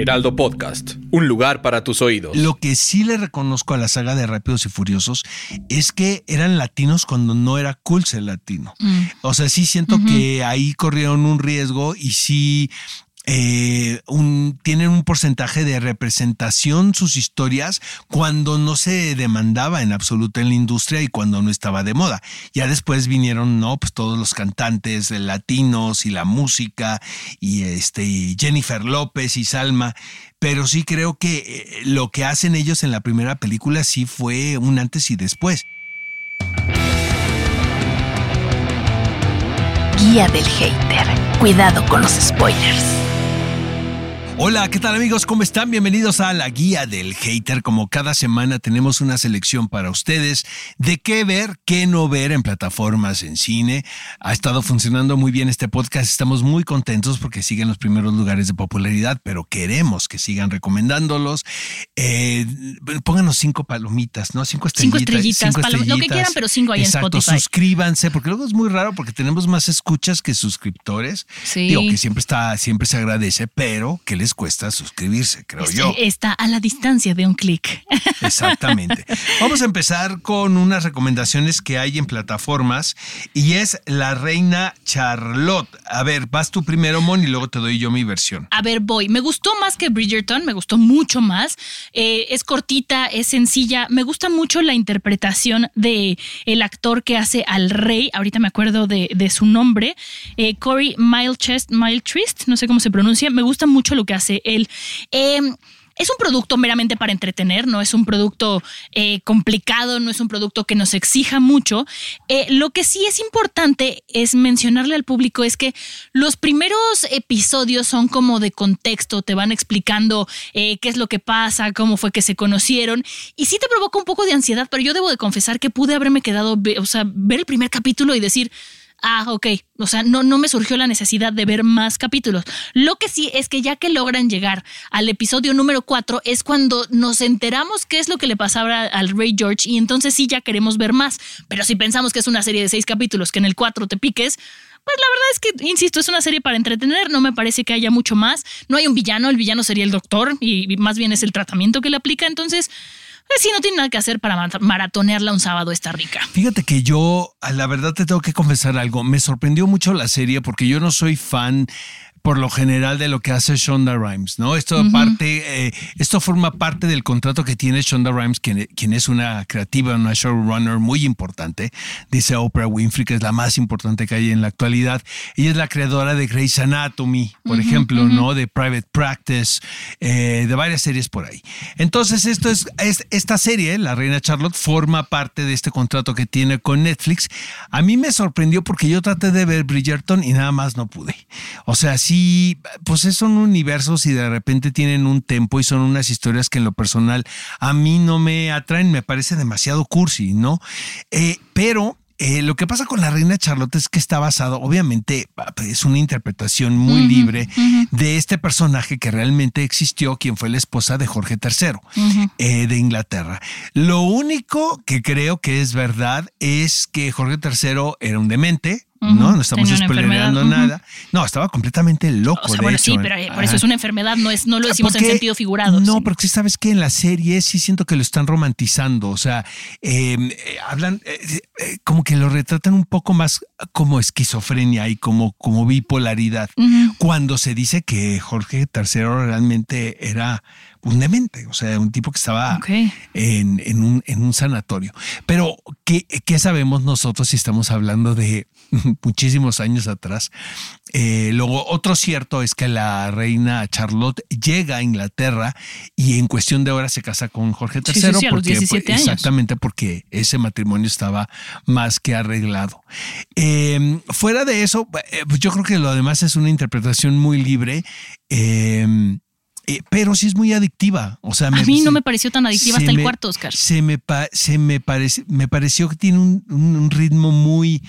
Heraldo Podcast, un lugar para tus oídos. Lo que sí le reconozco a la saga de Rápidos y Furiosos es que eran latinos cuando no era cool ser latino. O sea, sí siento que ahí corrieron un riesgo y sí eh, tienen un porcentaje de representación sus historias cuando no se demandaba en absoluto en la industria y cuando no estaba de moda. Ya después vinieron, ¿no? Pues todos los cantantes latinos y la música y este y Jennifer López y Salma. Pero sí creo que eh, lo que hacen ellos en la primera película sí fue un antes y después. Guía del hater. Cuidado con los spoilers. Hola, ¿qué tal amigos? ¿Cómo están? Bienvenidos a la guía del hater. Como cada semana tenemos una selección para ustedes de qué ver, qué no ver en plataformas, en cine. Ha estado funcionando muy bien este podcast. Estamos muy contentos porque siguen los primeros lugares de popularidad, pero queremos que sigan recomendándolos. Eh, pónganos cinco palomitas, ¿no? Cinco estrellitas. Cinco estrellitas, cinco estrellitas. lo que quieran, pero cinco ahí Exacto, en Spotify. suscríbanse, porque luego es muy raro porque tenemos más escuchas que suscriptores. Sí. Digo que siempre está, siempre se agradece, pero que les cuesta suscribirse, creo yo. Está a la distancia de un clic. Exactamente. Vamos a empezar con unas recomendaciones que hay en plataformas y es La Reina Charlotte. A ver, vas tú primero, Mon, y luego te doy yo mi versión. A ver, voy. Me gustó más que Bridgerton, me gustó mucho más. Eh, es cortita, es sencilla. Me gusta mucho la interpretación de el actor que hace al rey. Ahorita me acuerdo de, de su nombre. Eh, Corey Milechest, Miletrist, no sé cómo se pronuncia. Me gusta mucho lo que hace él. Eh, es un producto meramente para entretener, no es un producto eh, complicado, no es un producto que nos exija mucho. Eh, lo que sí es importante es mencionarle al público es que los primeros episodios son como de contexto, te van explicando eh, qué es lo que pasa, cómo fue que se conocieron y sí te provoca un poco de ansiedad, pero yo debo de confesar que pude haberme quedado, o sea, ver el primer capítulo y decir, ah, ok, o sea, no, no me surgió la necesidad de ver más capítulos. Lo que sí es que ya que logran llegar al episodio número 4 es cuando nos enteramos qué es lo que le pasaba al Rey George y entonces sí ya queremos ver más. Pero si pensamos que es una serie de seis capítulos, que en el 4 te piques, pues la verdad es que, insisto, es una serie para entretener, no me parece que haya mucho más. No hay un villano, el villano sería el doctor y más bien es el tratamiento que le aplica, entonces... Pues sí, no tiene nada que hacer para maratonearla un sábado, está rica. Fíjate que yo, la verdad te tengo que confesar algo. Me sorprendió mucho la serie porque yo no soy fan por lo general de lo que hace Shonda Rhimes, ¿no? Esto parte, eh, esto forma parte del contrato que tiene Shonda Rhimes, quien, quien, es una creativa, una showrunner muy importante. Dice Oprah Winfrey que es la más importante que hay en la actualidad. Ella es la creadora de Grey's Anatomy, por uh -huh, ejemplo, uh -huh. ¿no? De Private Practice, eh, de varias series por ahí. Entonces, esto es, es, esta serie, La Reina Charlotte, forma parte de este contrato que tiene con Netflix. A mí me sorprendió porque yo traté de ver Bridgerton y nada más no pude. O sea, sí, pues son universos y de repente tienen un tempo y son unas historias que en lo personal a mí no me atraen, me parece demasiado cursi, ¿no? Eh, pero eh, lo que pasa con la reina Charlotte es que está basado, obviamente, es una interpretación muy uh -huh, libre uh -huh. de este personaje que realmente existió, quien fue la esposa de Jorge III uh -huh. eh, de Inglaterra. Lo único que creo que es verdad es que Jorge III era un demente, ¿no? No estamos spoilerando nada. No, estaba completamente loco. O sea, de bueno, hecho. sí, pero por eso es una enfermedad, no, es, no lo decimos Porque- en sentido figurado. No, sí. porque sabes que en la serie sí siento que lo están romantizando. O sea, eh, eh, hablan eh, eh, como que lo retratan un poco más como esquizofrenia y como, como bipolaridad. Cuando se dice que Jorge III realmente era un demente, o sea, un tipo que estaba en, en un, en un sanatorio. Pero, ¿qué, qué sabemos nosotros si estamos hablando de muchísimos años atrás? Eh, luego, otro cierto es que la reina Charlotte llega a Inglaterra y en cuestión de horas se casa con Jorge III. Sí, sí, sí, a los porque, pues, 17 años. Exactamente, porque ese matrimonio estaba más que arreglado. Eh, fuera de eso, pues yo creo que lo demás es una interpretación muy libre. eh, eh, pero sí es muy adictiva. O sea, A mí no me pareció tan adictiva hasta el cuarto, Oscar. Se me, se me, parece, me pareció que tiene un, un- ritmo muy,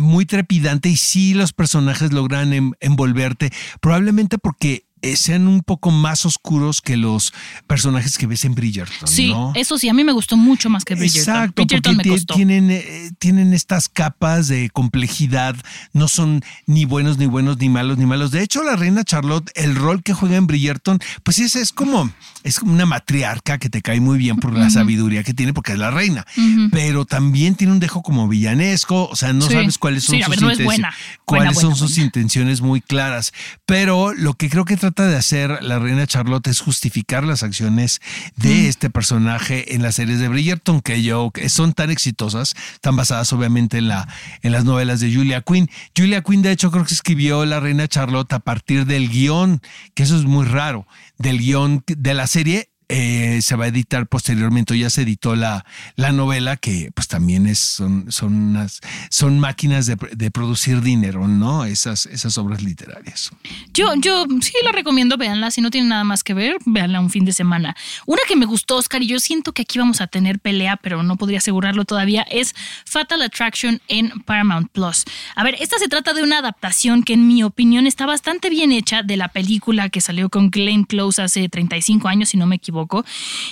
muy trepidante y sí los personajes logran em- envolverte, probablemente porque sean un poco más oscuros que los personajes que ves en Bridgerton. Sí, ¿no? eso sí, a mí me gustó mucho más que Bridgerton. Exacto, Bridgerton me porque costó. tienen, eh, tienen estas capas de complejidad, no son ni buenos, ni buenos, ni malos, ni malos. De hecho, la reina Charlotte, el rol que juega en Bridgerton, pues es, es como es como una matriarca que te cae muy bien por la sabiduría que tiene, porque es la reina. Pero también tiene un dejo como villanesco, o sea, no Sí. sabes cuáles son Sí, sus ver, no buena. cuáles Buena, son sus intenciones muy claras. Pero lo que creo que trata de hacer la reina Charlotte es justificar las acciones de este personaje en las series de Bridgerton, que yo que son tan exitosas, tan basadas obviamente en, la, en las novelas de Julia Quinn. Julia Quinn, de hecho, creo que escribió La reina Charlotte a partir del guion, que eso es muy raro, del guion de la serie. Eh, se va a editar posteriormente, ya se editó la, la novela, que pues también es, son, son, unas, son máquinas de, de producir dinero, ¿no? Esas, esas obras literarias. Yo, yo sí la recomiendo, véanla. Si no tienen nada más que ver, véanla un fin de semana. Una que me gustó, Oscar, y yo siento que aquí vamos a tener pelea, pero no podría asegurarlo todavía, es Fatal Attraction en Paramount Plus. A ver, esta se trata de una adaptación que, en mi opinión, está bastante bien hecha de la película que salió con Glenn Close hace 35 años, si no me equivoco.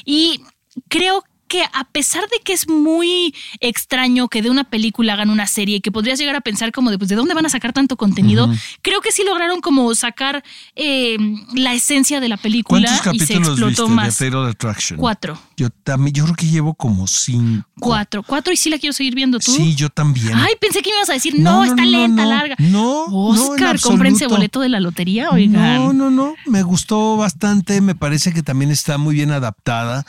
Y creo que a pesar de que es muy extraño que de una película hagan una serie y que podrías llegar a pensar como de, pues, ¿de dónde van a sacar tanto contenido? Creo que sí lograron como sacar eh, la esencia de la película ¿Cuántos y se capítulos explotó viste más. de Fatal Attraction? Cuatro. Yo también, yo creo que llevo como cinco. Cuatro. Cuatro y sí la quiero seguir viendo tú. Sí, yo también. Ay, pensé que me ibas a decir, no, está lenta, no. larga. No, no, Oscar, absoluto. boleto de la lotería, oigan. No, no, no. Me gustó bastante. Me parece que también está muy bien adaptada.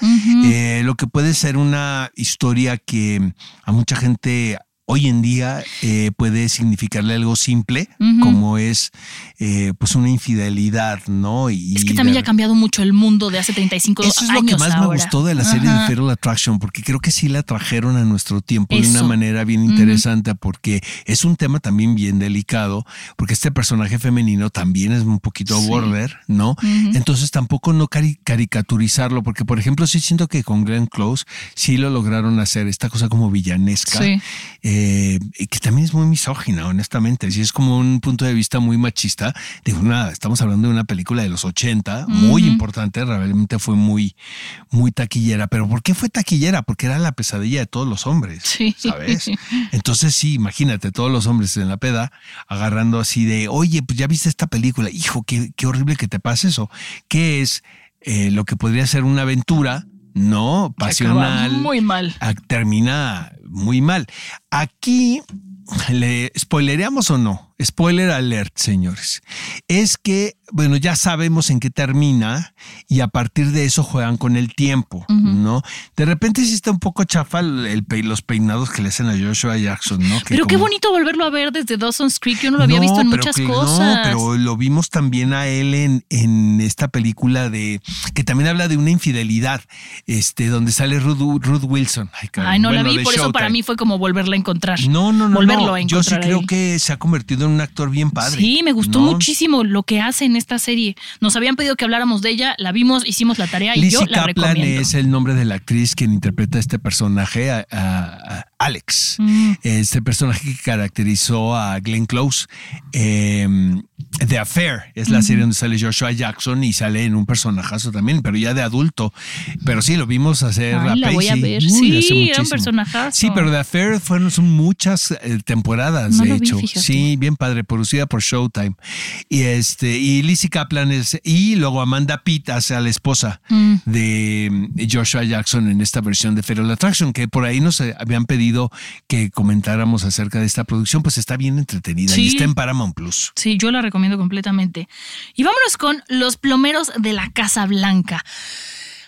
Eh, lo que puede ser una historia que a mucha gente hoy en día eh, puede significarle algo simple, como es eh, pues una infidelidad, ¿no? Y Es que también ya ha cambiado mucho el mundo de hace 35 Eso es años. lo que más me gustó de la serie de Fatal Attraction, porque creo que sí la trajeron a nuestro tiempo de una manera bien interesante, porque es un tema también bien delicado, porque este personaje femenino también es un poquito Sí. border, ¿no? Entonces tampoco no cari- caricaturizarlo, porque por ejemplo sí siento que con Glenn Close sí lo lograron hacer, esta cosa como villanesca, Sí. eh, y que también es muy misógina, honestamente. Sí, es como un punto de vista muy machista. Digo, una, estamos hablando de una película de los 80, muy importante, realmente fue muy, muy taquillera. Pero ¿por qué fue taquillera? Porque era la pesadilla de todos los hombres, Sí. ¿sabes? Entonces sí, imagínate, todos los hombres en la peda agarrando así de, oye, pues ya viste esta película, hijo, qué, qué horrible que te pase eso. ¿Qué es eh, lo que podría ser una aventura? No, acaba pasional Muy mal. ah, termina muy mal. Aquí, ¿le spoilereamos o no? Spoiler alert, señores. Es que, bueno, ya sabemos en qué termina y a partir de eso juegan con el tiempo, ¿no? De repente sí está un poco chafa el, los peinados que le hacen a Joshua Jackson, ¿no? Que Pero qué bonito volverlo a ver desde Dawson's Creek. Yo no lo había no, visto en muchas que- cosas. No, pero lo vimos también a él en, en esta película de que también habla de una infidelidad, este, donde sale Ruth, Ruth Wilson. Ay, caray. Ay, no la vi, por eso para mí fue como volverla a encontrar. No, no, no. Volverlo no. a Yo sí encontrar. creo que se ha convertido en un actor bien padre. Sí, me gustó ¿no? muchísimo lo que hace en esta serie. Nos habían pedido que habláramos de ella, la vimos, hicimos la tarea y Lizzie yo la Kaplan recomiendo. es el nombre de la actriz quien interpreta a este personaje, a Alex. Mm. Este personaje que caracterizó a Glenn Close. Eh, The Affair es la serie donde sale Joshua Jackson y sale en un personajazo también, pero ya de adulto. Pero sí, lo vimos hacer Ay, a la voy a Pacey. ver. Uy, Sí, era un personajazo. Sí, pero The Affair fueron son muchas eh, temporadas, No de vi, hecho. sí, bien padre, producida por Showtime. Y este, y Lizzie Kaplan es, y luego Amanda Pitt hace a la esposa Mm. de mm, Joshua Jackson en esta versión de Feral Attraction, que por ahí nos eh, habían pedido que comentáramos acerca de esta producción, pues está bien entretenida y está en Paramount Plus. Sí, yo la recomiendo completamente. Y vámonos con Los plomeros de la Casa Blanca.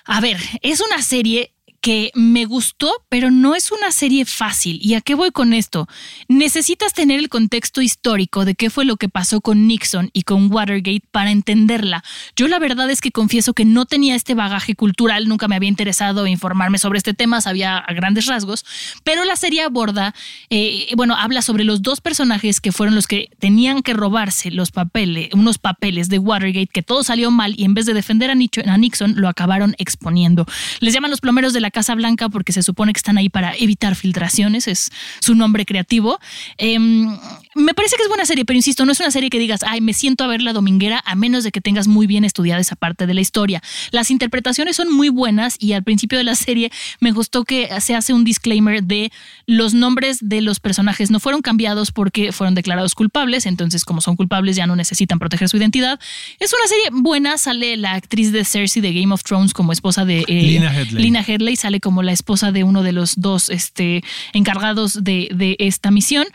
A ver, es una serie que me gustó, pero no es una serie fácil. ¿Y a qué voy con esto? Necesitas tener el contexto histórico de qué fue lo que pasó con Nixon y con Watergate para entenderla. Yo la verdad es que confieso que no tenía este bagaje cultural, nunca me había interesado informarme sobre este tema, sabía a grandes rasgos, pero la serie aborda, eh, bueno, habla sobre los dos personajes que fueron los que tenían que robarse los papeles, unos papeles de Watergate, que todo salió mal y en vez de defender a Nixon, lo acabaron exponiendo. Les llaman los plomeros de la Casa Blanca porque se supone que están ahí para evitar filtraciones, es su nombre creativo. Em, me parece que es buena serie, pero insisto, no es una serie que digas, ay, me siento a ver la dominguera, a menos de que tengas muy bien estudiada esa parte de la historia. Las interpretaciones son muy buenas y al principio de la serie me gustó que se hace un disclaimer de los nombres de los personajes no fueron cambiados porque fueron declarados culpables, entonces como son culpables ya no necesitan proteger su identidad. Es una serie buena, sale la actriz de Cersei de Game of Thrones como esposa de eh, Lina Headley. Lina Headley sale como la esposa de uno de los dos este, encargados de, de esta misión.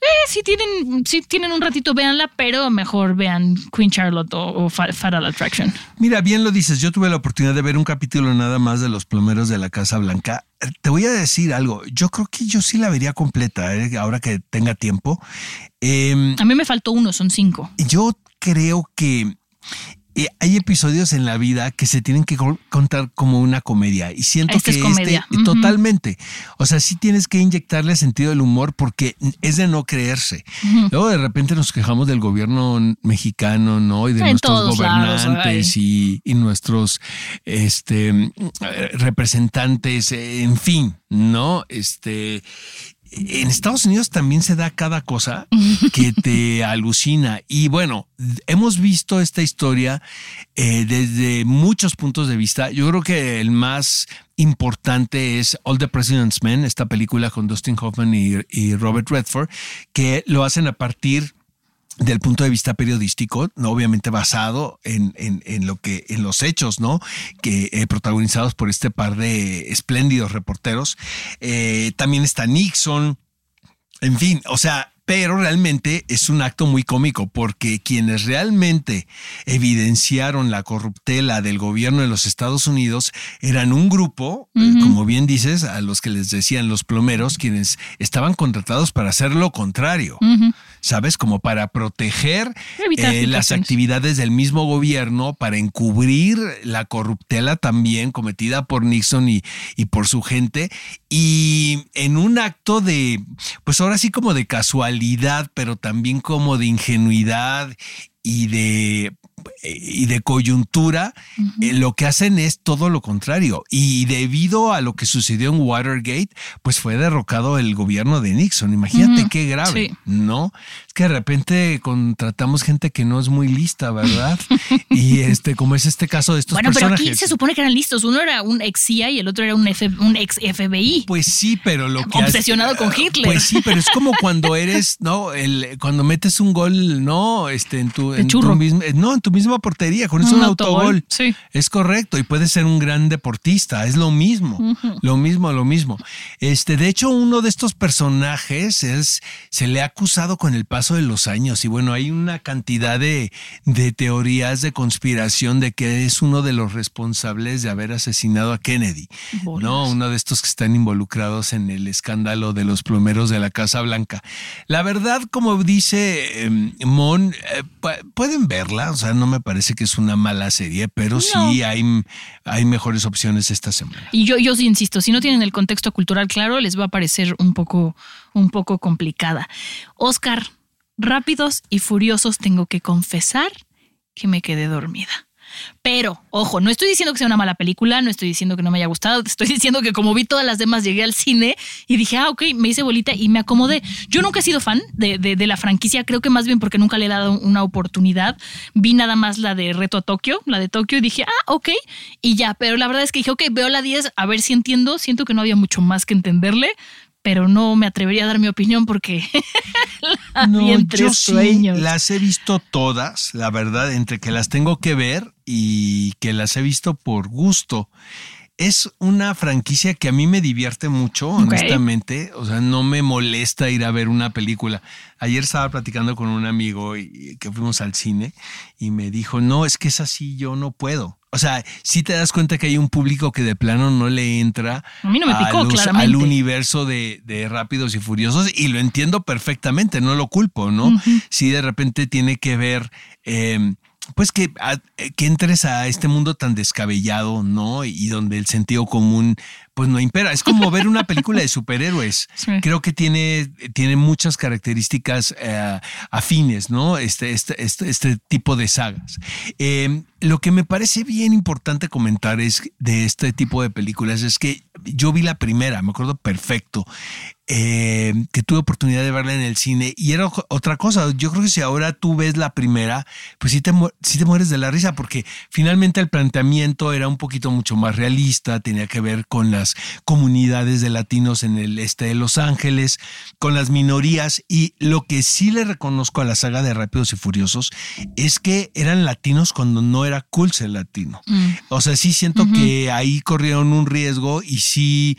Eh, si tienen, si tienen un ratito, véanla, pero mejor vean Queen Charlotte o, o Fatal Attraction. Mira, bien lo dices, yo tuve la oportunidad de ver un capítulo nada más de Los Plomeros de la Casa Blanca. Te voy a decir algo, yo creo que yo sí la vería completa, ¿eh? ahora que tenga tiempo. Eh, A mí me faltó uno, son cinco. yo creo que eh, hay episodios en la vida que se tienen que co- contar como una comedia y siento que es comedia. este totalmente, o sea, sí tienes que inyectarle sentido del humor porque es de no creerse. Luego de repente nos quejamos del gobierno mexicano, ¿no? Y de En nuestros lados, gobernantes y, y nuestros este eh, representantes, en fin, ¿no? Este en Estados Unidos también se da cada cosa que te alucina. Y bueno, hemos visto esta historia eh, desde muchos puntos de vista. Yo creo que el más importante es All the President's Men, esta película con Dustin Hoffman y, y Robert Redford, que lo hacen a partir del punto de vista periodístico, ¿no? obviamente basado en, en, en lo que, en los hechos, ¿no? Que eh, protagonizados por este par de espléndidos reporteros. Eh, también está Nixon. En fin, o sea, pero realmente es un acto muy cómico porque quienes realmente evidenciaron la corruptela del gobierno de los Estados Unidos eran un grupo, eh, como bien dices, a los que les decían los plomeros, quienes estaban contratados para hacer lo contrario. ¿Sabes? Como para proteger eh, las actividades del mismo gobierno, para encubrir la corruptela también cometida por Nixon y, y por su gente. Y en un acto de, pues ahora sí como de casualidad, pero también como de ingenuidad y de y de coyuntura, eh, lo que hacen es todo lo contrario. Y debido a lo que sucedió en Watergate, pues fue derrocado el gobierno de Nixon. Imagínate Ujú, qué grave, sí. ¿no? Es que de repente contratamos gente que no es muy lista, ¿verdad? y este, como es este caso de estos Bueno, pero personajes. aquí se supone que eran listos. Uno era un ex CIA y el otro era un, F- un ex FBI. Pues sí, pero lo que Obsesionado con Hitler. Pues sí, pero es como cuando eres, ¿no? El, cuando metes un gol, no, este, en tu, en tu churro. misma, no, en tu misma portería, con eso Un un autogol, autogol. sí. Es correcto, y puedes ser un gran deportista, es lo mismo, lo mismo, lo mismo. Este, de hecho, uno de estos personajes es, se le ha acusado con el paso de los años, y bueno, hay una cantidad de, de teorías de conspiración de que es uno de los responsables de haber asesinado a Kennedy. Bolas. No, uno de estos que están involucrados en el escándalo de los plomeros de la Casa Blanca. La verdad, como dice eh, Mon, eh, pu- pueden verla, o sea, no me parece que es una mala serie, pero sí hay, hay mejores opciones esta semana. Y yo, yo sí insisto, si no tienen el contexto cultural claro, les va a parecer un poco, un poco complicada. Oscar, rápidos y furiosos, tengo que confesar que me quedé dormida. Pero, ojo, no estoy diciendo que sea una mala película, no estoy diciendo que no me haya gustado, estoy diciendo que como vi todas las demás, llegué al cine y dije, ah, ok, me hice bolita y me acomodé. Yo nunca he sido fan de, de- de la franquicia, creo que más bien porque nunca le he dado una oportunidad. Vi nada más la de Reto a Tokio, la de Tokio, y dije, ah, ok, y ya, pero la verdad es que dije, ok, veo la 10, a ver si entiendo, siento que no había mucho más que entenderle. Pero no me atrevería a dar mi opinión porque la vi entre yo sí sueños. las he visto todas, la verdad, entre que las tengo que ver y que las he visto por gusto. Es una franquicia que a mí me divierte mucho, honestamente. O sea, no me molesta ir a ver una película. Ayer estaba platicando con un amigo y, que fuimos al cine y me dijo, no, es que es así, yo no puedo. O sea, si te das cuenta que hay un público que de plano no le entra al, universo de, Rápidos y Furiosos y lo entiendo perfectamente, no lo culpo, ¿no? Si de repente tiene que ver... Em, pues que, que entres a este mundo tan descabellado, ¿no? Y donde el sentido común pues no impera. Es como ver una película de superhéroes. Creo que tiene, tiene muchas características eh, afines, ¿no? Este, este, este, este tipo de sagas. Em, lo que me parece bien importante comentar es de este tipo de películas es que yo vi la primera, me acuerdo perfecto. Eh, que tuve oportunidad de verla en el cine y era otra cosa. Yo creo que si ahora tú ves la primera, pues sí te, sí te mueres de la risa porque finalmente el planteamiento era un poquito mucho más realista, tenía que ver con las comunidades de latinos en el este de Los Ángeles, con las minorías y lo que sí le reconozco a la saga de Rápidos y Furiosos es que eran latinos cuando no era cool ser latino. Mm. O sea, sí siento que ahí corrieron un riesgo y sí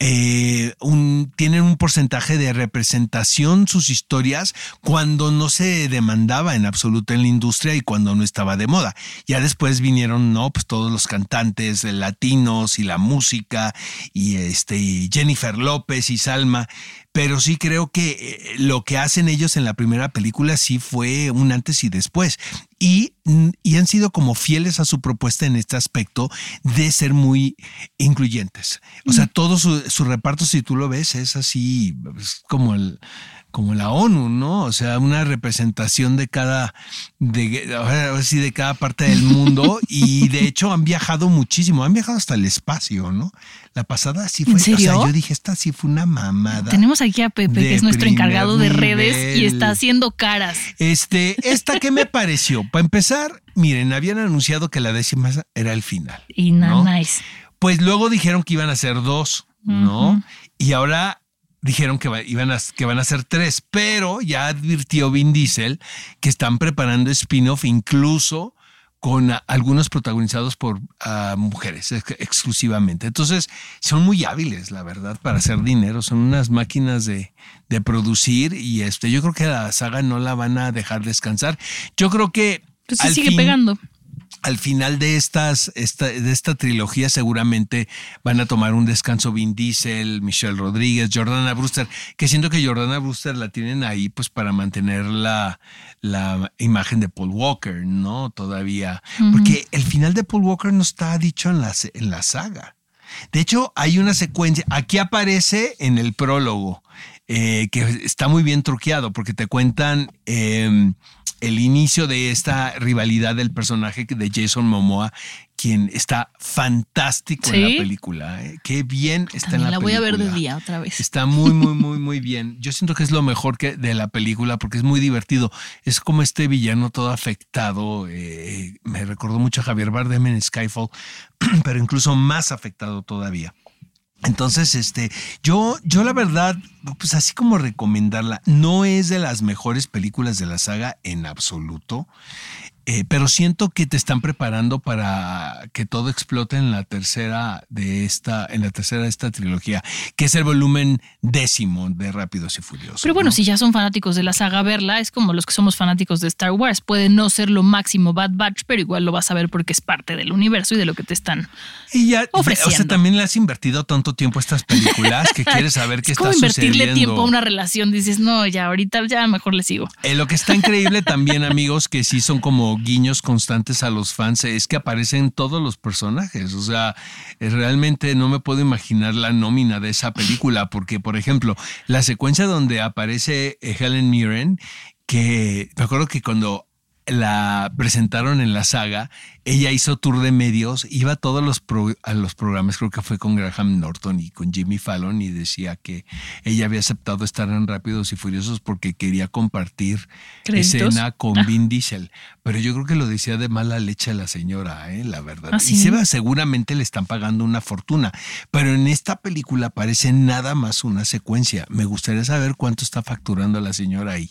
eh, un, tienen un porcentaje de representación sus historias cuando no se demandaba en absoluto en la industria y cuando no estaba de moda. Ya después vinieron, ¿no? Pues todos los cantantes latinos y la música y este Jennifer López y Salma pero sí creo que eh, lo que hacen ellos en la primera película sí fue un antes y después. Y, y, han sido como fieles a su propuesta en este aspecto de ser muy incluyentes. O sea, mm. todo su, su reparto, si tú lo ves, es así, es como el, como la ONU, ¿no? O sea, una representación de cada, de, de cada parte del mundo y de hecho han viajado muchísimo, han viajado hasta el espacio, ¿no? La pasada sí fue, ¿En serio? o sea, yo dije, esta sí fue una mamada. Tenemos aquí a Pepe, que es nuestro encargado de redes y está haciendo caras. Este, esta que me pareció, para empezar, miren, habían anunciado que la décima era el final. Y nada, nice. Pues luego dijeron que iban a ser dos, ¿no? Y ahora dijeron que, iban a, que van a ser tres, pero ya advirtió Vin Diesel que están preparando spin-off incluso con algunos protagonizados por ah, mujeres exclusivamente. Entonces, son muy hábiles, la verdad, para hacer dinero. Son unas máquinas de, producir y este, yo creo que la saga no la van a dejar descansar. Yo creo que... Pues sigue pegando al final de estas esta, de esta trilogía seguramente van a tomar un descanso Vin Diesel, Michelle Rodríguez, Jordana Brewster, que siento que Jordana Brewster la tienen ahí pues para mantener la, la imagen de Paul Walker, ¿no? Todavía. Porque el final de Paul Walker no está dicho en la, en la saga. De hecho, hay una secuencia, aquí aparece en el prólogo, eh, que está muy bien truqueado porque te cuentan em, el inicio de esta rivalidad del personaje de Jason Momoa, quien está fantástico en la película. ¿eh? Qué bien está en la, película. La voy a ver de día otra vez. Está muy, muy, muy, muy bien. Yo siento que es lo mejor que de la película porque es muy divertido. Es como este villano todo afectado. Eh, me recordó mucho a Javier Bardem en Skyfall, pero incluso más afectado todavía. Entonces, este, yo, yo la verdad, pues así como recomendarla, no es de las mejores películas de la saga en absoluto. Eh, pero siento que te están preparando para que todo explote en la tercera de esta, en la tercera de esta trilogía, que es el volumen décimo de Rápidos y Furiosos. Pero bueno, si ya son fanáticos de la saga, verla es como los que somos fanáticos de Star Wars. Puede no ser lo máximo Bad Batch, pero igual lo vas a ver porque es parte del universo y de lo que te están y ya, ofreciendo. O sea, también le has invertido tanto tiempo a estas películas que quieres saber qué está sucediendo. invertirle tiempo a una relación. Dices, no, ya ahorita ya mejor le sigo. Eh, lo que está increíble también, amigos, que sí son como guiños constantes a los fans es que aparecen todos los personajes. O sea, eh, realmente no me puedo imaginar la nómina de esa película, porque, por ejemplo, la secuencia donde aparece eh, Helen Mirren, que me acuerdo que cuando la presentaron en la saga, ella hizo tour de medios, iba a todos los, a los programas, creo que fue con Graham Norton y con Jimmy Fallon y decía que ella había aceptado estar en Rápidos y Furiosos porque quería compartir escena con ah. Vin Diesel. Pero yo creo que lo decía de mala leche a la señora, ¿eh? la verdad. ¿Ah, y se seguramente le están pagando una fortuna. Pero en esta película parece nada más una secuencia. Me gustaría saber cuánto está facturando la señora ahí.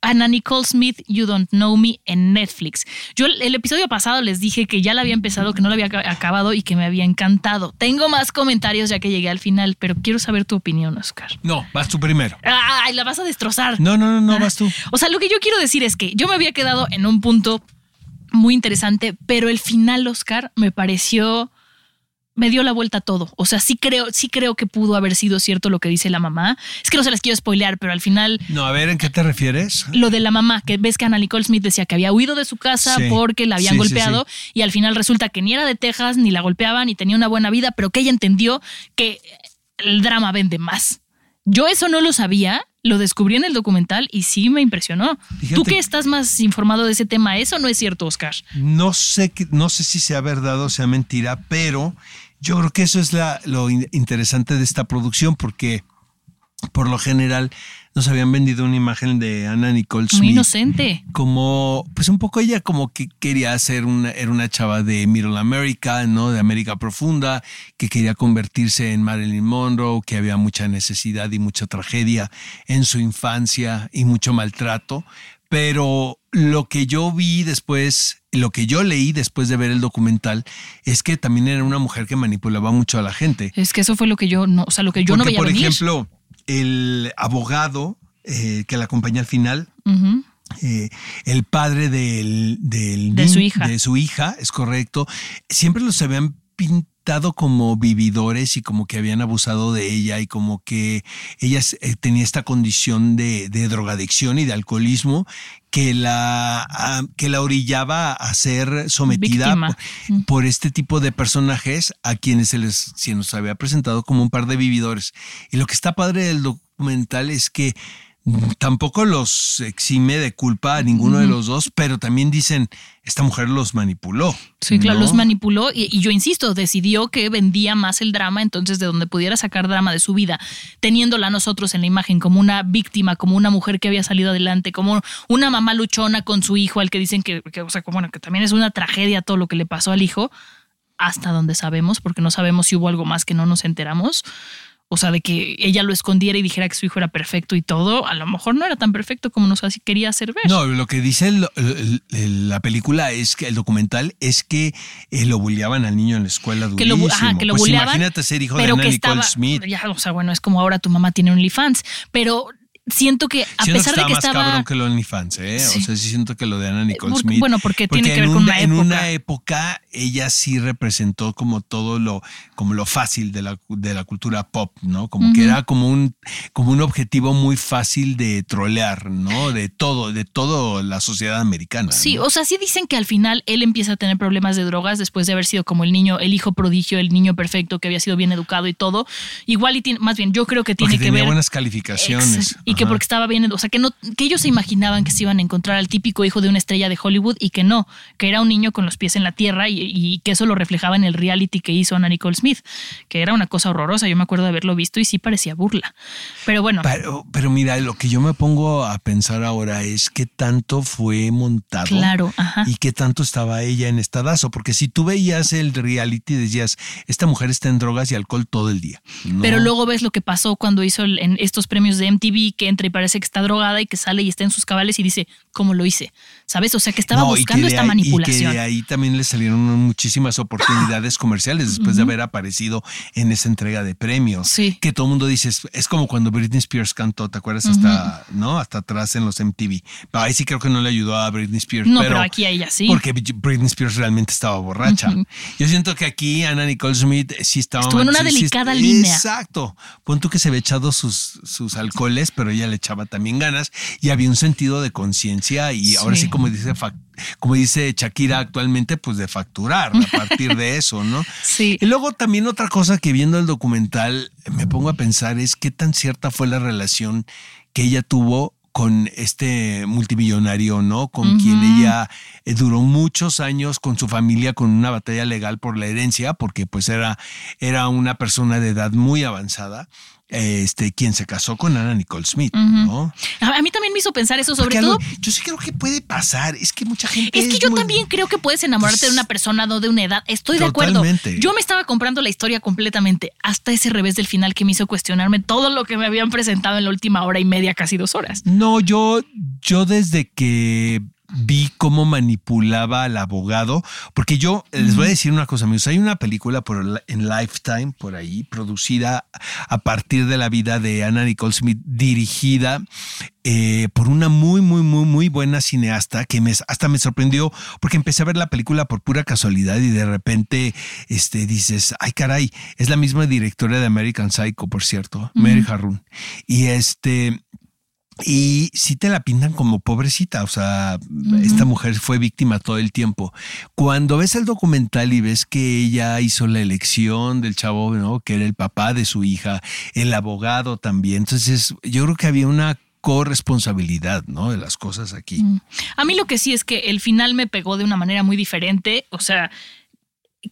Anna Nicole Smith, You Don't Know Me en Netflix. Yo el, el episodio pasado les dije que ya la había empezado, que no la había aca- acabado y que me había encantado. Tengo más comentarios ya que llegué al final, pero quiero saber tu opinión, Oscar. No, vas tú primero. ¡Ay, la vas a destrozar! No, no, no, no, vas tú. O sea, lo que yo quiero decir es que yo me había quedado en un punto muy interesante, pero el final, Oscar, me pareció. Me dio la vuelta a todo. O sea, sí creo, sí creo que pudo haber sido cierto lo que dice la mamá. Es que no se las quiero spoilear, pero al final No, a ver, ¿en qué te refieres? lo de la mamá, que ves que Anna Nicole Smith decía que había huido de su casa Sí. porque la habían Sí, sí, golpeado y al final resulta que ni era de Texas, ni la golpeaban, ni tenía una buena vida, pero que ella entendió que el drama vende más. Yo eso no lo sabía, lo descubrí en el documental y sí me impresionó. Fíjate Tú que estás más informado de ese tema, eso no es cierto, Oscar. No sé, no sé si sea verdad o sea mentira, pero yo creo que eso es la, lo in- interesante de esta producción, porque por lo general nos habían vendido una imagen de Anna Nicole Smith. Muy inocente. como, pues un poco ella como que quería ser una, era una chava de Middle America, ¿no? De América Profunda, que quería convertirse en Marilyn Monroe, que había mucha necesidad y mucha tragedia en su infancia y mucho maltrato. Pero lo que yo vi después, lo que yo leí después de ver el documental, es que también era una mujer que manipulaba mucho a la gente. Es que eso fue lo que yo no, o sea, lo que yo no Porque, veía por venir. ejemplo, el abogado eh, que la acompaña al final, eh, el padre del, del De su hija. de su hija, es correcto, siempre los habían pintado como vividores y como que habían abusado de ella y como que ella eh, tenía esta condición de, de drogadicción y de alcoholismo que la, que la orillaba a ser sometida por, por este tipo de personajes a quienes se les se nos había presentado como un par de vividores. Y lo que está padre del documental es que tampoco los exime de culpa a ninguno de los dos, pero también dicen, esta mujer los manipuló. Sí, claro, ¿no? los manipuló y, y yo insisto, decidió que vendía más el drama, entonces de donde pudiera sacar drama de su vida, teniéndola nosotros en la imagen como una víctima, como una mujer que había salido adelante, como una mamá luchona con su hijo, al que dicen que, que, o sea, como, bueno, que también es una tragedia todo lo que le pasó al hijo, hasta donde sabemos, porque no sabemos si hubo algo más que no nos enteramos. O sea, de que ella lo escondiera y dijera que su hijo era perfecto y todo, a lo mejor no era tan perfecto como nos quería hacer ver. No, lo que dice el- el- el- la película es que el documental es que eh, lo bulleaban al niño en la escuela que lo, durísimo. ajá, que lo Pues bulleaban, imagínate ser hijo de que Nicole estaba, Smith. Ya, o sea, bueno, es como ahora tu mamá tiene OnlyFans, pero siento que a Siento pesar que de que está más estaba cabrón que lo de OnlyFans, ¿eh? Sí. O sea, sí siento que lo de Anna Nicole Porque- Smith. bueno, porque tiene que en ver con un- una En época. una época, ella sí representó como todo lo, como lo fácil de la, de la cultura pop, ¿no? Como que era como un, como un objetivo muy fácil de trolear, ¿no? De todo, de toda la sociedad americana. Sí, ¿no? o sea, sí dicen que al final él empieza a tener problemas de drogas después de haber sido como el niño, el hijo prodigio, el niño perfecto, que había sido bien educado y todo. Igual y tiene, más bien, yo creo que tiene Porque que tenía ver. buenas calificaciones. Ex- y que porque estaba bien, o sea, que no, que ellos se imaginaban que se iban a encontrar al típico hijo de una estrella de Hollywood y que no, que era un niño con los pies en la tierra y, y que eso lo reflejaba en el reality que hizo Anna Nicole Smith, que era una cosa horrorosa. Yo me acuerdo de haberlo visto y sí parecía burla. Pero bueno, Pero, pero mira, lo que yo me pongo a pensar ahora es qué tanto fue montado. Claro, ajá. Y qué tanto estaba ella en estadazo. Porque si tú veías el reality, decías, esta mujer está en drogas y alcohol todo el día. ¿no? Pero luego ves lo que pasó cuando hizo el- en estos premios de MTV, que entra y parece que está drogada y que sale y está en sus cabales y dice, ¿cómo lo hice? ¿Sabes? O sea, que estaba No, buscando que esta ahí- manipulación. Y que de ahí también le salieron muchísimas oportunidades comerciales después de haber aparecido en esa entrega de premios. Sí. Que todo el mundo dice, es, como cuando Britney Spears cantó, ¿te acuerdas? Hasta, ¿no? Hasta atrás en los MTV. Pero ahí sí creo que no le ayudó a Britney Spears. No, pero aquí a ella sí. Porque Britney Spears realmente estaba borracha. Yo siento que aquí Anna Nicole Smith sí estaba... Estuvo en una sí, sí, delicada línea. Exacto. Pon tú que se había echado sus, sus alcoholes, pero ella le echaba también ganas y había un sentido de conciencia y ahora Sí. como dice como dice Shakira actualmente, pues de facturar a partir de eso, ¿no? Sí. Y luego también otra cosa que viendo el documental me pongo a pensar es qué tan cierta fue la relación que ella tuvo con este multimillonario, ¿no? Con quien ella eh, duró muchos años con su familia con una batalla legal por la herencia, porque pues era, era una persona de edad muy avanzada, este, quien se casó con Anna Nicole Smith, ¿no? A, mí también me hizo pensar eso, sobre Porque todo. algo- yo sí creo que puede pasar, es que mucha gente... Es que yo muy- también creo que puedes enamorarte de una persona, no de una edad. Estoy de acuerdo. Yo me estaba comprando la historia completamente hasta ese revés del final que me hizo cuestionarme todo lo que me habían presentado en la última hora y media, casi dos horas. No, yo, yo desde que vi cómo manipulaba al abogado, porque yo les voy a decir una cosa, amigos, hay una película por, en Lifetime, por ahí, producida a partir de la vida de Anna Nicole Smith, dirigida eh, por una muy, muy, muy, muy buena cineasta que me, hasta me sorprendió porque empecé a ver la película por pura casualidad y de repente este, dices, ay caray, es la misma directora de American Psycho, por cierto, Mary Harun. Y este... Y sí te la pintan como pobrecita, o sea, esta mujer fue víctima todo el tiempo. Cuando ves el documental y ves que ella hizo la elección del chavo, ¿no? Que era el papá de su hija, el abogado también. Entonces, yo creo que había una corresponsabilidad, ¿no? De las cosas aquí. A mí lo que sí es que el final me pegó de una manera muy diferente. O sea,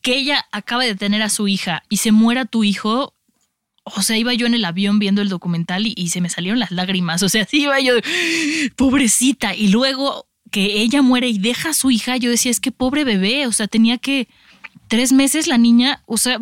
que ella acaba de tener a su hija y se muera tu hijo. O sea, iba yo en el avión viendo el documental y, y se me salieron las lágrimas. O sea, sí iba yo, pobrecita. Y luego que ella muere y deja a su hija, yo decía, es que pobre bebé. O sea, tenía que tres meses la niña. O sea,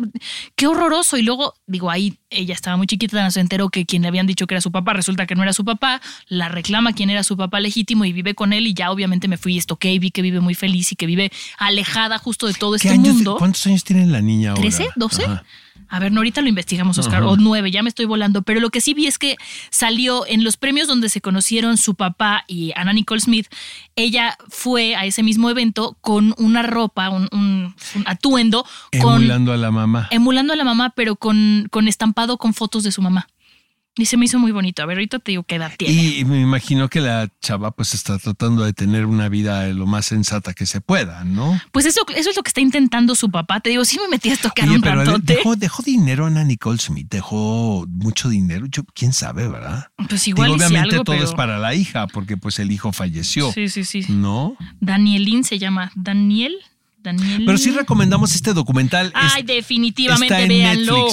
qué horroroso. Y luego, digo, ahí ella estaba muy chiquita, se enteró que quien le habían dicho que era su papá, resulta que no era su papá. La reclama quien era su papá legítimo y vive con él. Y ya obviamente me fui y estoqué y vi que vive muy feliz y que vive alejada justo de todo ¿Qué este años- mundo. ¿Cuántos años tiene la niña ahora? ¿13? ¿12? Ajá. A ver, no, ahorita lo investigamos, Oscar. O nueve, ya me estoy volando. Pero lo que sí vi es que salió en los premios donde se conocieron su papá y Anna Nicole Smith. Ella fue a ese mismo evento con una ropa, un, un- un atuendo, con, Emulando a la mamá. emulando a la mamá, pero con, con estampado con fotos de su mamá. Y se me hizo muy bonito. A ver, ahorita te digo qué edad tiene. Y me imagino que la chava pues está tratando de tener una vida lo más sensata que se pueda, ¿no? Pues eso, eso es lo que está intentando su papá. Te digo, sí me metí a tocar Oye, un pero ratote. dejó, dejó dinero Ana Nicole Smith, dejó mucho dinero. Yo, quién sabe, ¿verdad? Pues igual Digo, obviamente algo, todo pero- es para la hija, porque pues el hijo falleció. Sí, sí, sí. ¿No? Danielín se llama. Daniel. Daniel. Pero sí recomendamos este documental. Ay, Es- definitivamente, véanlo.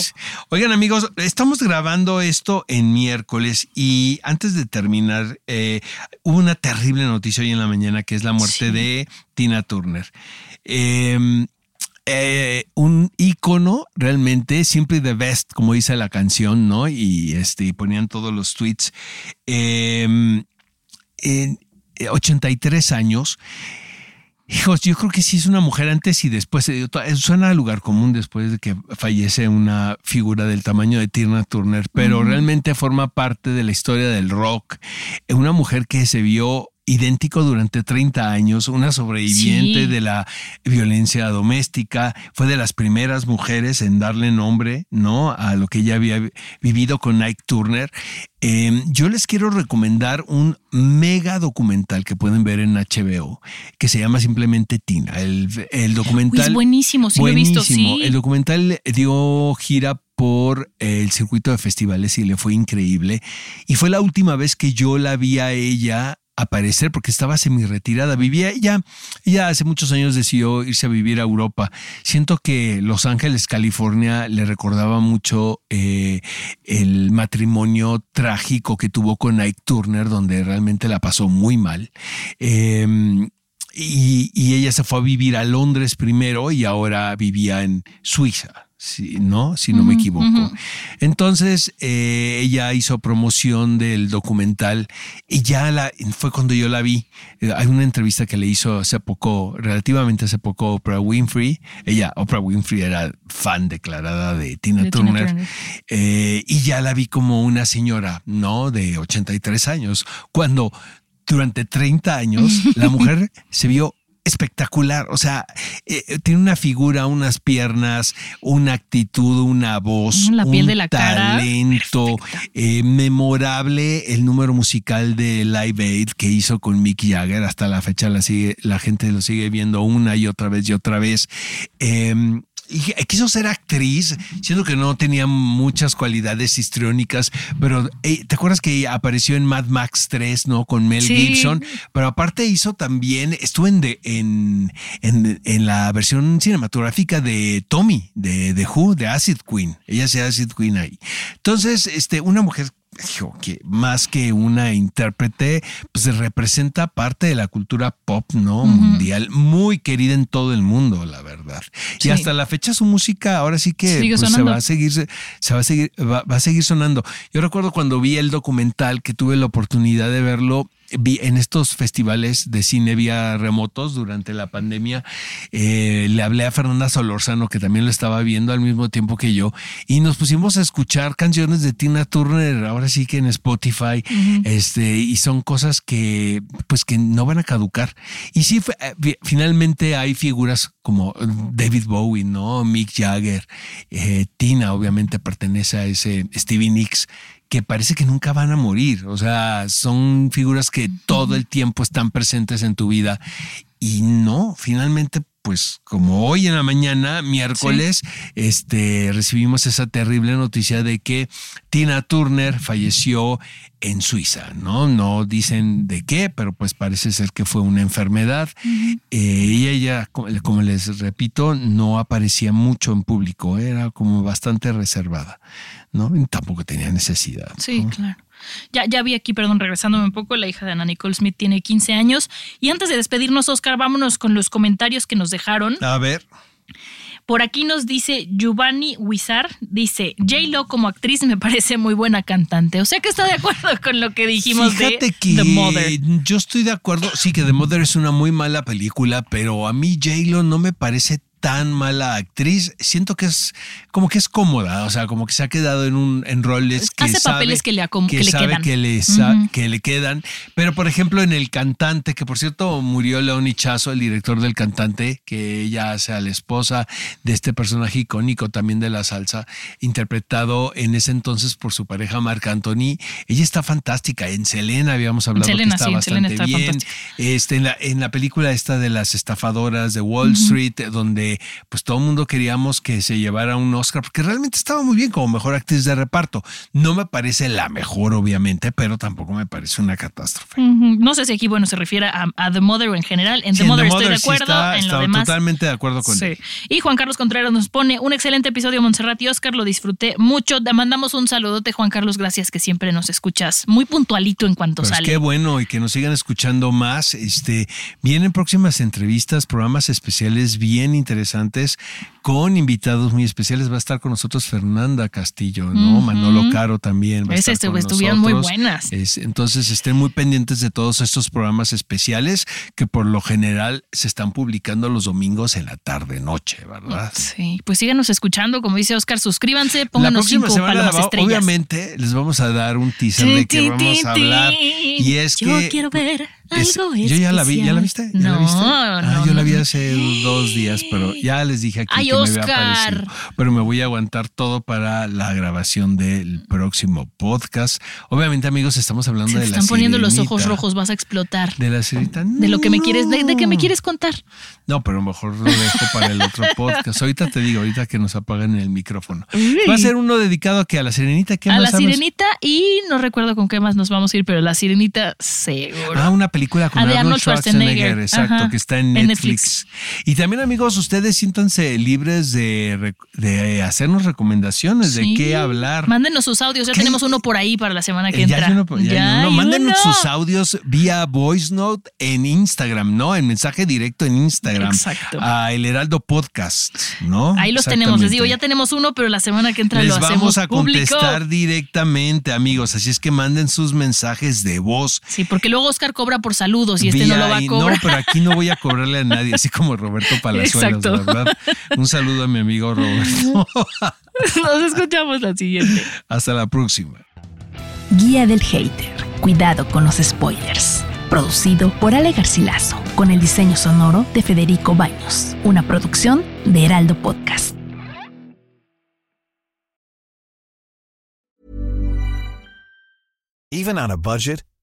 Oigan, amigos, estamos grabando esto en miércoles y antes de terminar, eh, hubo una terrible noticia hoy en la mañana que es la muerte Sí. de Tina Turner. Eh, eh, un ícono realmente, simply the best, como dice la canción, ¿no? Y este, y ponían todos los tweets. Eh, en 83 años. Hijos, yo creo que sí es una mujer antes y después. eh, eh, Suena a lugar común después de que fallece una figura del tamaño de Tina Turner, pero realmente forma parte de la historia del rock. Eh, Una mujer que se vio idéntico durante 30 años, una sobreviviente Sí. de la violencia doméstica, fue de las primeras mujeres en darle nombre, ¿no? A lo que ella había vi- vivido con Ike Turner. Eh, yo les quiero recomendar un mega documental que pueden ver en HBO, que se llama simplemente Tina. El, el Uy, documental... es buenísimo, sí lo he visto, Buenísimo. sí. El documental dio gira por el circuito de festivales y le fue increíble. Y fue la última vez que yo la vi a ella aparecer porque estaba semi retirada. Vivía ella, ella hace muchos años decidió irse a vivir a Europa. Siento que Los Ángeles, California, le recordaba mucho eh, el matrimonio trágico que tuvo con Ike Turner, donde realmente la pasó muy mal. Y, y ella se fue a vivir a Londres primero y ahora vivía en Suiza. Si no, si no me equivoco. Entonces eh, ella hizo promoción del documental y ya la, fue cuando yo la vi. Eh, hay una entrevista que le hizo hace poco, relativamente hace poco, Oprah Winfrey. Ella, Oprah Winfrey era fan declarada de Tina De Tina Turner. Turner. Eh, y ya la vi como una señora, ¿no? De 83 años, cuando durante 30 años la mujer se vio espectacular, o sea, eh, tiene una figura, unas piernas, una actitud, una voz, La piel un de la cara, talento, eh, memorable el número musical de Live Aid que hizo con Mick Jagger, hasta la fecha la sigue, la gente lo sigue viendo una y otra vez y otra vez. Eh, y quiso ser actriz, siendo que no tenía muchas cualidades histriónicas, pero eh, ¿te acuerdas que apareció en Mad Max 3, no? Con Mel Sí. Gibson, pero aparte hizo también, estuvo en, de- en, en, en la versión cinematográfica de Tommy, de, de Who, de Acid Queen. Ella se Acid Queen ahí. Entonces, este, una mujer dijo que más que una intérprete, pues representa parte de la cultura pop, ¿no? Mundial, muy querida en todo el mundo, la verdad. Sí. Y hasta la fecha su música ahora sí que pues, se va a seguir, se va a seguir, va, va a seguir sonando. Yo recuerdo cuando vi el documental que tuve la oportunidad de verlo. Vi en estos festivales de cine vía remotos durante la pandemia, eh, le hablé a Fernanda Solorzano, que también lo estaba viendo al mismo tiempo que yo, y nos pusimos a escuchar canciones de Tina Turner, ahora sí que en Spotify, este, y son cosas que, pues que no van a caducar. Y sí, eh, fi- finalmente hay figuras como eh, David Bowie, ¿no? Mick Jagger, eh, Tina obviamente pertenece a ese Stevie Nicks que parece que nunca van a morir. O sea, son figuras que todo el tiempo están presentes en tu vida. Y no, finalmente, pues como hoy en la mañana, miércoles, este, recibimos esa terrible noticia de que Tina Turner falleció en Suiza, ¿no? No dicen de qué, pero pues parece ser que fue una enfermedad. Eh, y ella, como como les repito, no aparecía mucho en público, era como bastante reservada, ¿no? Y tampoco tenía necesidad. Sí, ¿no? claro. Ya, ya vi aquí, perdón, regresándome un poco, la hija de Ana Nicole Smith tiene 15 años. Y antes de despedirnos, Oscar, vámonos con los comentarios que nos dejaron. A ver. Por aquí nos dice Giovanni Huizar, dice, J-Lo como actriz me parece muy buena cantante. O sea que está de acuerdo con lo que dijimos Fíjate de que The Mother. yo estoy de acuerdo, sí que The Mother es una muy mala película, pero a mí J-Lo no me parece tan mala actriz. Siento que es como que es cómoda, o sea, como que se ha quedado en un en roles que Hace sabe, papeles que le acom- que le sabe quedan. que le, que quedan. Pero por ejemplo en El Cantante, que por cierto murió León Chazo, el director del Cantante, que ella hace a la esposa de este personaje icónico también de la salsa, interpretado en ese entonces por su pareja Marc Anthony. Ella está fantástica. En Selena habíamos hablado Selena, que está sí, en Selena bastante está bien. Este, en, la, en la película esta de las estafadoras de Wall Street, donde pues todo el mundo queríamos que se llevara un Oscar, porque realmente estaba muy bien como mejor actriz de reparto. No me parece la mejor, obviamente, pero tampoco me parece una catástrofe. No sé si aquí, bueno, se refiere a, a The Mother en general. En Sí, The Mother estoy de sí acuerdo, está- en lo demás. totalmente de acuerdo con Sí. él. Y Juan Carlos Contreras nos pone un excelente episodio, Montserrat y Oscar, lo disfruté mucho. Te mandamos un saludote, Juan Carlos, gracias que siempre nos escuchas muy puntualito en cuanto Pues sale. qué bueno y que nos sigan escuchando más. Este, vienen próximas entrevistas, programas especiales bien interesantes con invitados muy especiales. Va a estar con nosotros Fernanda Castillo, ¿no? Manolo Caro también. Va a Ese estar con estu- estuvieron muy buenas. Es- entonces estén muy pendientes de todos estos programas especiales que por lo general se están publicando los domingos en la tarde noche, ¿verdad? Sí, pues síganos escuchando, como dice Oscar, suscríbanse, pónganos cinco palomas va- estrellas. obviamente les vamos a dar un teaser de que vamos a hablar y es Yo que quiero ver es- algo yo ya la vi, ¿ya la viste? ¿Ya la no, viste? no, Ah, yo la vi no. hace dos días, pero ya les dije aquí Ay, que me había Oscar. aparecido. Pero me voy a aguantar todo para la grabación del próximo podcast. Obviamente, amigos, estamos hablando Se de la están poniendo los ojos rojos, vas a explotar. De la sirenita. De lo que me quieres, de, de que me No. quieres contar. No, pero mejor lo dejo para el otro podcast. Ahorita te digo, ahorita que nos apaguen el micrófono. Va a ser uno dedicado a que a la sirenita. ¿Qué A más la sabes? sirenita y no recuerdo con qué más nos vamos a ir, pero la sirenita seguro. Ah, una película película con Arnold Arnold Schwarzenegger, Schwarzenegger. exacto, Ajá. que está en En Netflix. Y también, amigos, ustedes siéntanse libres de, de hacernos recomendaciones de qué hablar. Mándenos sus audios. Ya ¿Qué? tenemos uno por ahí para la semana que Eh, ya entra. hay uno, ya Ya uno. Mándenos uno. sus audios vía voice note en Instagram, ¿no? En mensaje directo en Instagram. Exacto. A El Heraldo Podcast, ¿no? Ahí los tenemos. Les digo, ya tenemos uno, pero la semana que entra Les lo hacemos vamos a público. contestar directamente, amigos. Así es que manden sus mensajes de voz. Sí, porque luego Oscar cobra por saludos y este no lo va a cobrar. No, pero aquí no voy a cobrarle a nadie, así como Roberto Palazuelos, Exacto. ¿verdad? Un saludo a mi amigo Roberto. Nos escuchamos la siguiente. Hasta la próxima. Guía del Hater. Cuidado con los spoilers. Producido por Ale Garcilaso, con el diseño sonoro de Federico Baños. Una producción de Heraldo Podcast. Even on a budget,